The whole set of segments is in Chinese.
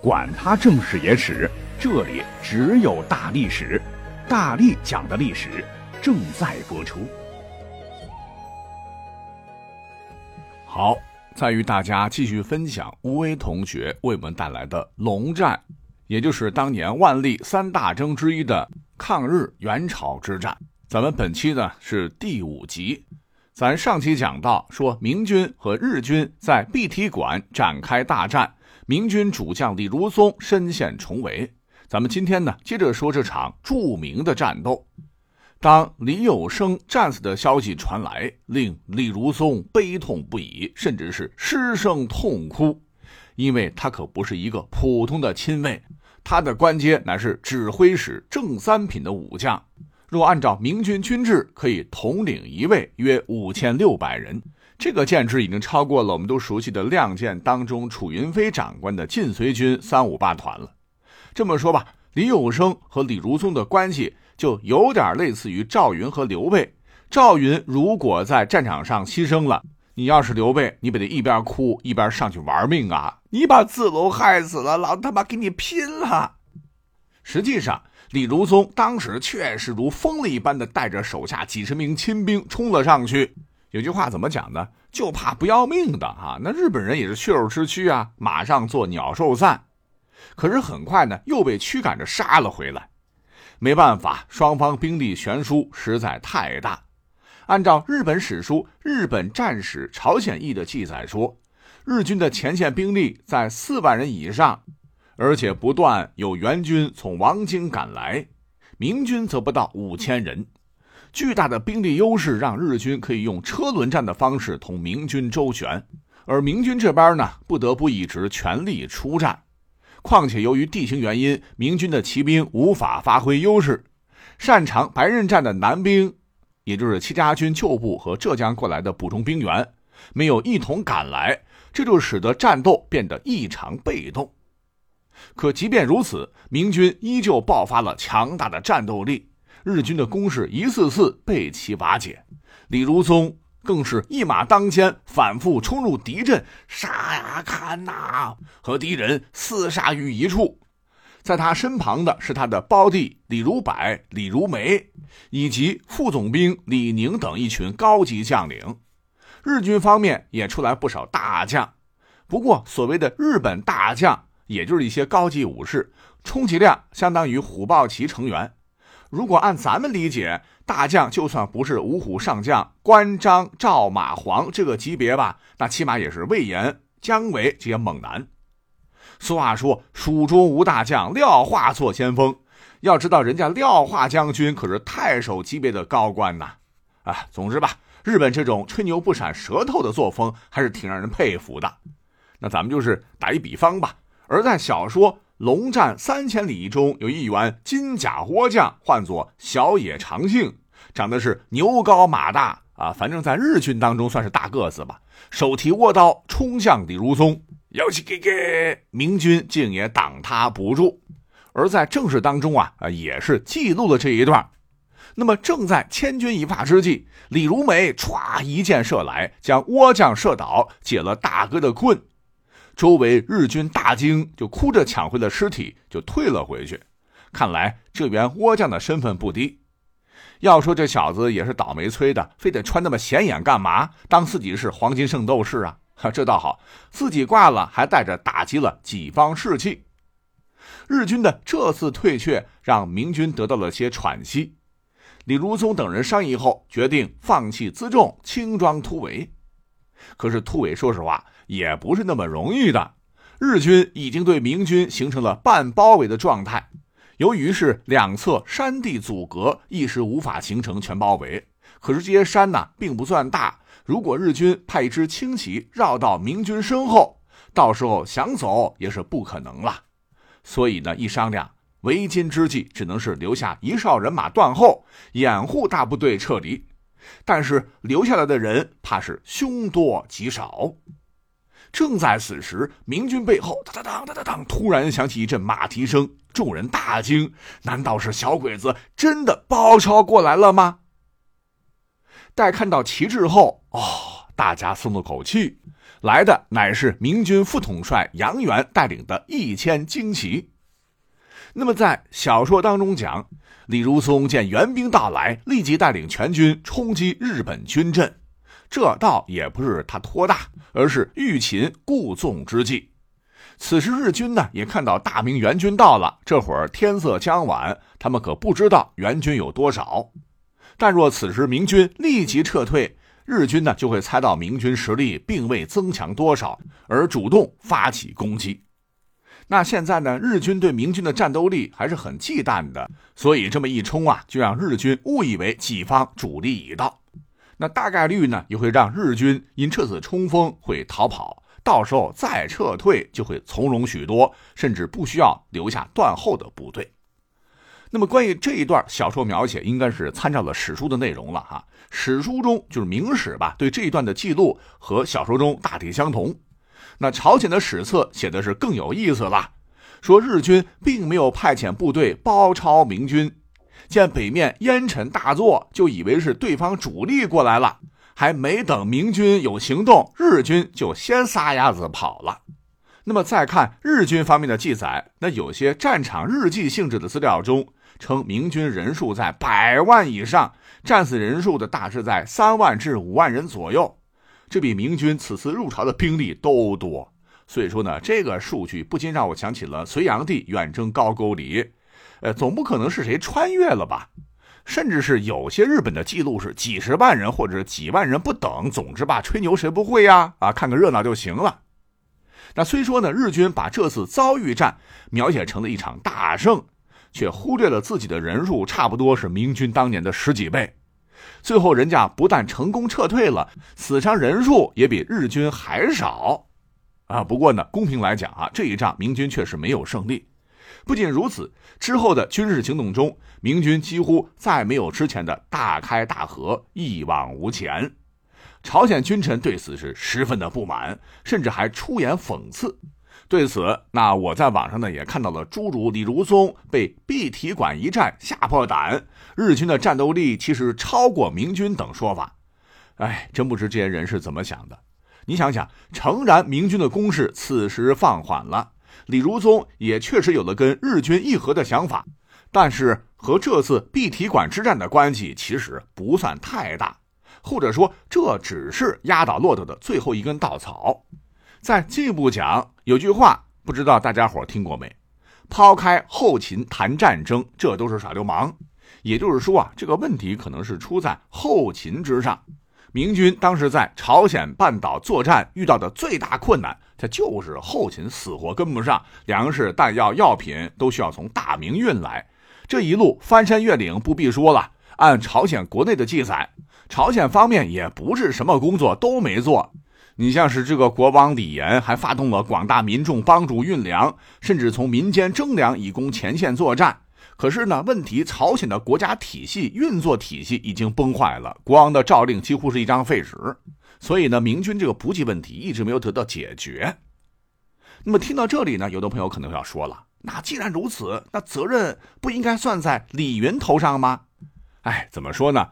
管他正史野史，这里只有大历史，大力讲的历史正在播出。好，再与大家继续分享吴威同学为我们带来的龙战，也就是当年万历三大征之一的抗日援朝之战。咱们本期呢是第五集，咱上期讲到说明军和日军在碧提馆展开大战。明军主将李如松身陷重围，咱们今天呢接着说这场著名的战斗。当李有生战死的消息传来，令李如松悲痛不已，甚至是失声痛哭，因为他可不是一个普通的亲卫，他的官阶乃是指挥使正三品的武将。若按照明军军制，可以统领一卫约五千六百人。这个舰制已经超过了我们都熟悉的《亮剑》当中楚云飞长官的晋绥军三五八团了。这么说吧，李有生和李如松的关系就有点类似于赵云和刘备。赵云如果在战场上牺牲了，你要是刘备，你不得一边哭一边上去玩命啊？你把子龙害死了，老子他妈跟你拼了！实际上，李如松当时确实如疯了一般的带着手下几十名亲兵冲了上去。有句话怎么讲呢？就怕不要命的哈。那日本人也是血肉之躯啊，马上做鸟兽散。可是很快呢，又被驱赶着杀了回来。没办法，双方兵力悬殊实在太大。按照日本史书《日本战史朝鲜义》的记载说，日军的前线兵力在四万人以上，而且不断有援军从王京赶来，明军则不到五千人。巨大的兵力优势让日军可以用车轮战的方式同明军周旋，而明军这边呢，不得不一直全力出战。况且由于地形原因，明军的骑兵无法发挥优势，擅长白刃战的南兵，也就是戚家军旧部和浙江过来的补充兵员，没有一同赶来，这就使得战斗变得异常被动。可即便如此，明军依旧爆发了强大的战斗力。日军的攻势一次次被其瓦解，李如松更是一马当先，反复冲入敌阵，杀呀砍呐，和敌人厮杀于一处。在他身旁的是他的胞弟李如柏、李如梅，以及副总兵李宁等一群高级将领。日军方面也出来不少大将，不过所谓的日本大将，也就是一些高级武士，充其量相当于虎豹骑成员。如果按咱们理解，大将就算不是五虎上将关张赵马黄这个级别吧，那起码也是魏延、姜维这些猛男。俗话说“蜀中无大将，廖化做先锋”。要知道，人家廖化将军可是太守级别的高官呐！啊，总之吧，日本这种吹牛不闪舌头的作风还是挺让人佩服的。那咱们就是打一比方吧，而在小说。龙战三千里中有一员金甲倭将，唤作小野长幸，长得是牛高马大啊，反正在日军当中算是大个子吧。手提倭刀冲向李如松，妖气给给，明军竟也挡他不住。而在正史当中啊啊，也是记录了这一段。那么正在千钧一发之际，李如梅歘一箭射来，将倭将射倒，解了大哥的困。周围日军大惊，就哭着抢回了尸体，就退了回去。看来这员倭将的身份不低。要说这小子也是倒霉催的，非得穿那么显眼干嘛？当自己是黄金圣斗士啊？哈，这倒好，自己挂了，还带着打击了己方士气。日军的这次退却，让明军得到了些喘息。李如松等人商议后，决定放弃辎重，轻装突围。可是突围，说实话。也不是那么容易的。日军已经对明军形成了半包围的状态，由于是两侧山地阻隔，一时无法形成全包围。可是这些山呢，并不算大，如果日军派一支轻骑绕到明军身后，到时候想走也是不可能了。所以呢，一商量，为今之计，只能是留下一哨人马断后，掩护大部队撤离。但是留下来的人，怕是凶多吉少。正在此时，明军背后当当当当当，突然响起一阵马蹄声，众人大惊：难道是小鬼子真的包抄过来了吗？待看到旗帜后，哦，大家松了口气。来的乃是明军副统帅杨元带领的一千精骑。那么在小说当中讲，李如松见援兵到来，立即带领全军冲击日本军阵。这倒也不是他托大，而是欲擒故纵之计。此时日军呢也看到大明援军到了，这会儿天色将晚，他们可不知道援军有多少。但若此时明军立即撤退，日军呢就会猜到明军实力并未增强多少，而主动发起攻击。那现在呢，日军对明军的战斗力还是很忌惮的，所以这么一冲啊，就让日军误以为己方主力已到。那大概率呢，也会让日军因这次冲锋会逃跑，到时候再撤退就会从容许多，甚至不需要留下断后的部队。那么关于这一段小说描写，应该是参照了史书的内容了哈。史书中就是明史吧，对这一段的记录和小说中大体相同。那朝鲜的史册写的是更有意思了，说日军并没有派遣部队包抄明军，见北面烟尘大作，就以为是对方主力过来了，还没等明军有行动，日军就先撒丫子跑了。那么再看日军方面的记载，那有些战场日记性质的资料中。称明军人数在百万以上，战死人数的大致在三万至五万人左右，这比明军此次入朝的兵力都多。所以说呢，这个数据不禁让我想起了隋炀帝远征高句丽，呃，总不可能是谁穿越了吧？甚至是有些日本的记录是几十万人或者几万人不等。总之吧，吹牛谁不会呀？啊，看个热闹就行了。那虽说呢，日军把这次遭遇战描写成了一场大胜。却忽略了自己的人数差不多是明军当年的十几倍，最后人家不但成功撤退了，死伤人数也比日军还少，啊！不过呢，公平来讲啊，这一仗明军确实没有胜利。不仅如此，之后的军事行动中，明军几乎再没有之前的大开大合、一往无前。朝鲜君臣对此是十分的不满，甚至还出言讽刺。对此，那我在网上呢也看到了诸如李如松被碧提馆一战吓破胆，日军的战斗力其实超过明军等说法。哎，真不知这些人是怎么想的。你想想，诚然明军的攻势此时放缓了，李如松也确实有了跟日军议和的想法，但是和这次碧提馆之战的关系其实不算太大，或者说这只是压倒骆驼的最后一根稻草。再进一步讲，有句话不知道大家伙听过没？抛开后勤谈战争，这都是耍流氓。也就是说啊，这个问题可能是出在后勤之上。明军当时在朝鲜半岛作战遇到的最大困难，它就是后勤死活跟不上，粮食、弹药、药品都需要从大明运来。这一路翻山越岭，不必说了。按朝鲜国内的记载，朝鲜方面也不是什么工作都没做。你像是这个国王李岩，还发动了广大民众帮助运粮，甚至从民间征粮以供前线作战。可是呢，问题朝鲜的国家体系运作体系已经崩坏了，国王的诏令几乎是一张废纸。所以呢，明军这个补给问题一直没有得到解决。那么听到这里呢，有的朋友可能要说了：那既然如此，那责任不应该算在李云头上吗？哎，怎么说呢？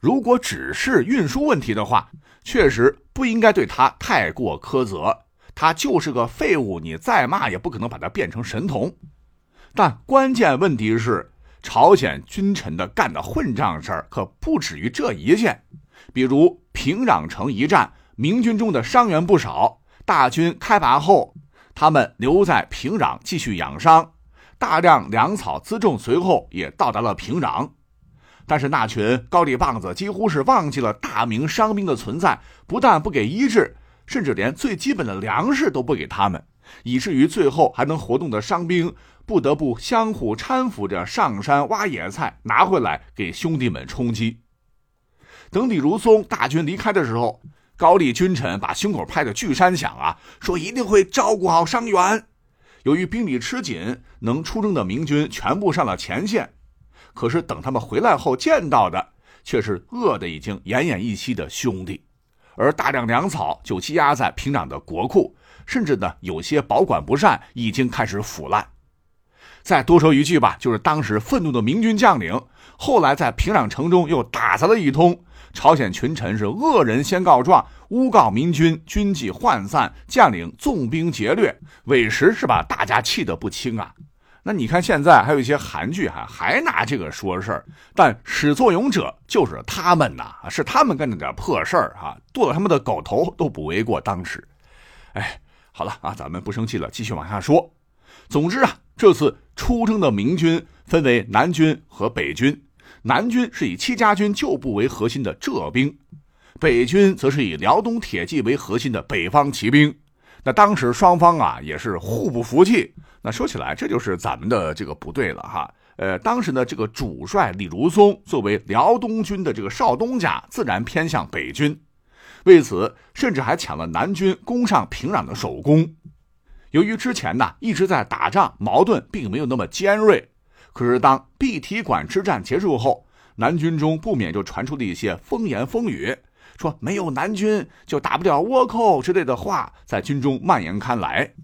如果只是运输问题的话，确实不应该对他太过苛责。他就是个废物，你再骂也不可能把他变成神童。但关键问题是，朝鲜君臣的干的混账事儿可不止于这一件。比如平壤城一战，明军中的伤员不少，大军开拔后，他们留在平壤继续养伤，大量粮草辎重随后也到达了平壤。但是那群高丽棒子几乎是忘记了大明伤兵的存在，不但不给医治，甚至连最基本的粮食都不给他们，以至于最后还能活动的伤兵不得不相互搀扶着上山挖野菜拿回来给兄弟们充饥。等李如松大军离开的时候，高丽君臣把胸口拍得巨山响啊，说一定会照顾好伤员。由于兵力吃紧，能出征的明军全部上了前线。可是等他们回来后见到的，却是饿得已经奄奄一息的兄弟，而大量粮草就积压在平壤的国库，甚至呢有些保管不善，已经开始腐烂。再多说一句吧，就是当时愤怒的明军将领，后来在平壤城中又打砸了一通，朝鲜群臣是恶人先告状，诬告明军军纪涣散，将领纵兵劫掠，委实是把大家气得不轻啊。那你看现在还有一些韩剧哈，还拿这个说事儿，但始作俑者就是他们呐，是他们干的点破事儿啊，剁了他们的狗头都不为过。当时，哎，好了啊，咱们不生气了，继续往下说。总之啊，这次出征的明军分为南军和北军，南军是以戚家军旧部为核心的浙兵，北军则是以辽东铁骑为核心的北方骑兵。那当时双方啊也是互不服气。那说起来，这就是咱们的这个不对了哈。呃，当时呢，这个主帅李如松作为辽东军的这个少东家，自然偏向北军，为此甚至还抢了南军攻上平壤的首功。由于之前呢一直在打仗，矛盾并没有那么尖锐。可是当碧提馆之战结束后，南军中不免就传出了一些风言风语，说没有南军就打不了倭寇之类的话，在军中蔓延开来。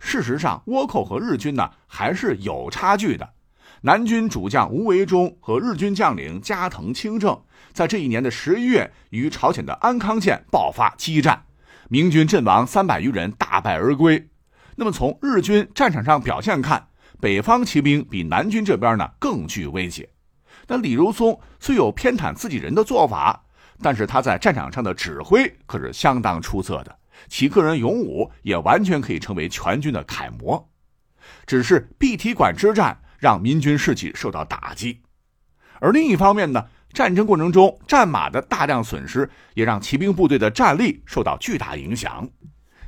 事实上，倭寇和日军呢还是有差距的。南军主将吴维忠和日军将领加藤清正，在这一年的十一月与朝鲜的安康县爆发激战，明军阵亡三百余人，大败而归。那么从日军战场上表现看，北方骑兵比南军这边呢更具威胁。那李如松虽有偏袒自己人的做法，但是他在战场上的指挥可是相当出色的。其个人勇武也完全可以成为全军的楷模，只是碧提馆之战让民军士气受到打击，而另一方面呢，战争过程中战马的大量损失也让骑兵部队的战力受到巨大影响。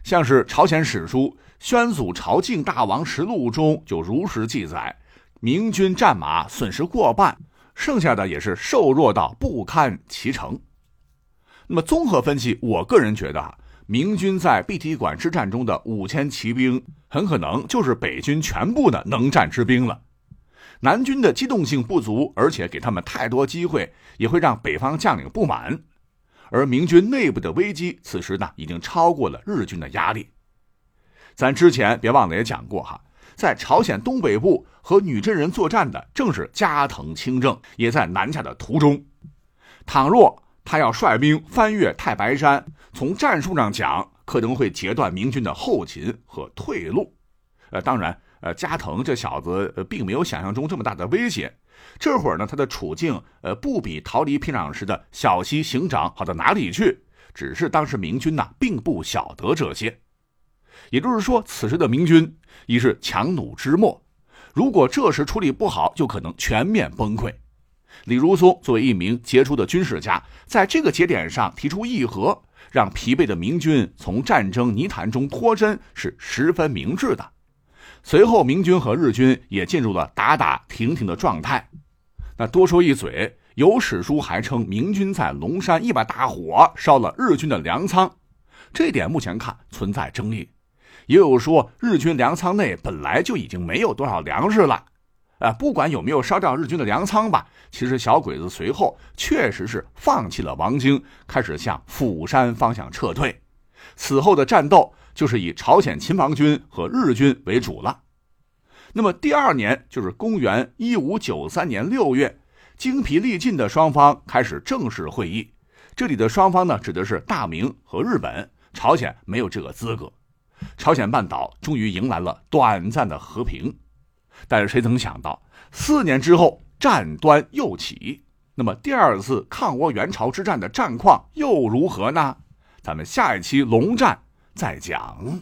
像是朝鲜史书《宣祖朝敬大王实录》中就如实记载，明军战马损失过半，剩下的也是瘦弱到不堪其成。那么综合分析，我个人觉得啊。明军在碧提馆之战中的五千骑兵，很可能就是北军全部的能战之兵了。南军的机动性不足，而且给他们太多机会，也会让北方将领不满。而明军内部的危机，此时呢已经超过了日军的压力。咱之前别忘了也讲过哈，在朝鲜东北部和女真人作战的正是加藤清正，也在南下的途中。倘若他要率兵翻越太白山。从战术上讲，可能会截断明军的后勤和退路。呃，当然，呃，加藤这小子呃并没有想象中这么大的威胁。这会儿呢，他的处境呃不比逃离平壤时的小西行长好到哪里去。只是当时明军呐并不晓得这些。也就是说，此时的明军已是强弩之末。如果这时处理不好，就可能全面崩溃。李如松作为一名杰出的军事家，在这个节点上提出议和。让疲惫的明军从战争泥潭中脱身是十分明智的。随后，明军和日军也进入了打打停停的状态。那多说一嘴，有史书还称明军在龙山一把大火烧了日军的粮仓，这点目前看存在争议。也有说日军粮仓内本来就已经没有多少粮食了。啊，不管有没有烧掉日军的粮仓吧，其实小鬼子随后确实是放弃了王京，开始向釜山方向撤退。此后的战斗就是以朝鲜勤王军和日军为主了。那么第二年就是公元一五九三年六月，精疲力尽的双方开始正式会议。这里的双方呢，指的是大明和日本，朝鲜没有这个资格。朝鲜半岛终于迎来了短暂的和平。但是谁曾想到，四年之后战端又起。那么第二次抗倭援朝之战的战况又如何呢？咱们下一期龙战再讲。